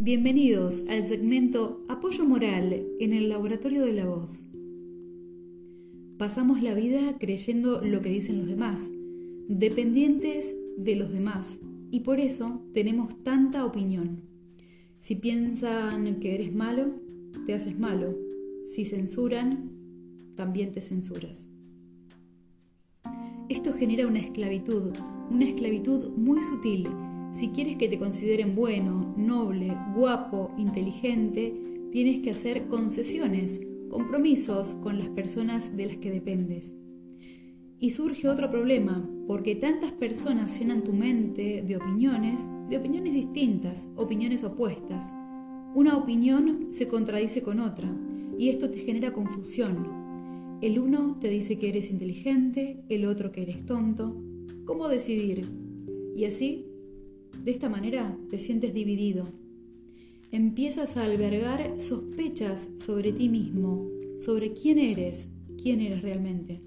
Bienvenidos al segmento Apoyo Moral en el Laboratorio de la Voz. Pasamos la vida creyendo lo que dicen los demás, dependientes de los demás, y por eso tenemos tanta opinión. Si piensan que eres malo, te haces malo. Si censuran, también te censuras. Esto genera una esclavitud, una esclavitud muy sutil si quieres que te consideren bueno, noble, guapo, inteligente, tienes que hacer concesiones, compromisos con las personas de las que dependes. Y surge otro problema, porque tantas personas llenan tu mente de opiniones, de opiniones distintas, opiniones opuestas. Una opinión se contradice con otra, y esto te genera confusión. El uno te dice que eres inteligente, el otro que eres tonto. ¿Cómo decidir? Y así de esta manera te sientes dividido. Empiezas a albergar sospechas sobre ti mismo, sobre quién eres, quién eres realmente.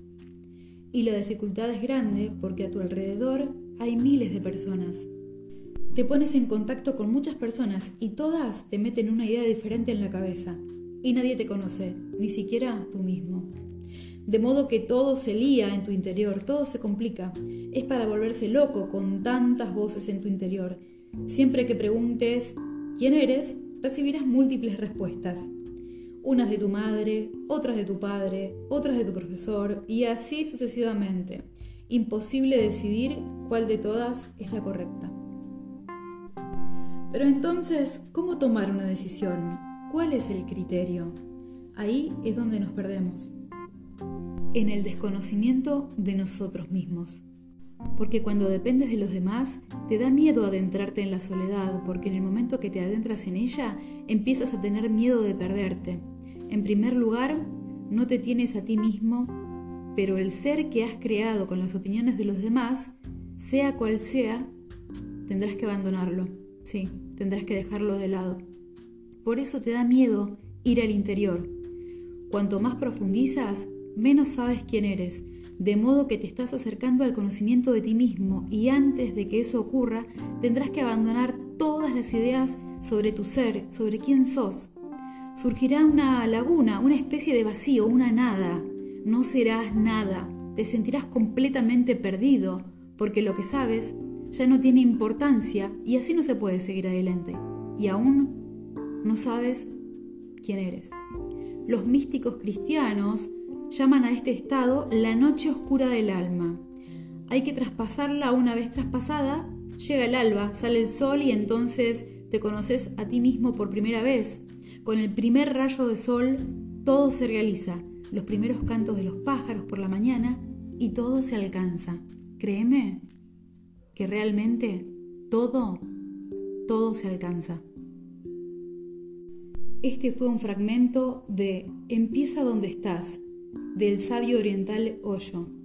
Y la dificultad es grande porque a tu alrededor hay miles de personas. Te pones en contacto con muchas personas y todas te meten una idea diferente en la cabeza. Y nadie te conoce, ni siquiera tú mismo de modo que todo se lía en tu interior, todo se complica. Es para volverse loco con tantas voces en tu interior. Siempre que preguntes quién eres, recibirás múltiples respuestas. Unas de tu madre, otras de tu padre, otras de tu profesor y así sucesivamente. Imposible decidir cuál de todas es la correcta. Pero entonces, ¿cómo tomar una decisión? ¿Cuál es el criterio? Ahí es donde nos perdemos en el desconocimiento de nosotros mismos. Porque cuando dependes de los demás, te da miedo adentrarte en la soledad, porque en el momento que te adentras en ella, empiezas a tener miedo de perderte. En primer lugar, no te tienes a ti mismo, pero el ser que has creado con las opiniones de los demás, sea cual sea, tendrás que abandonarlo. Sí, tendrás que dejarlo de lado. Por eso te da miedo ir al interior. Cuanto más profundizas, menos sabes quién eres, de modo que te estás acercando al conocimiento de ti mismo y antes de que eso ocurra tendrás que abandonar todas las ideas sobre tu ser, sobre quién sos. Surgirá una laguna, una especie de vacío, una nada. No serás nada, te sentirás completamente perdido, porque lo que sabes ya no tiene importancia y así no se puede seguir adelante. Y aún no sabes quién eres. Los místicos cristianos llaman a este estado la noche oscura del alma. Hay que traspasarla una vez traspasada, llega el alba, sale el sol y entonces te conoces a ti mismo por primera vez. Con el primer rayo de sol todo se realiza, los primeros cantos de los pájaros por la mañana y todo se alcanza. Créeme que realmente todo, todo se alcanza. Este fue un fragmento de Empieza donde estás, del sabio oriental Osho.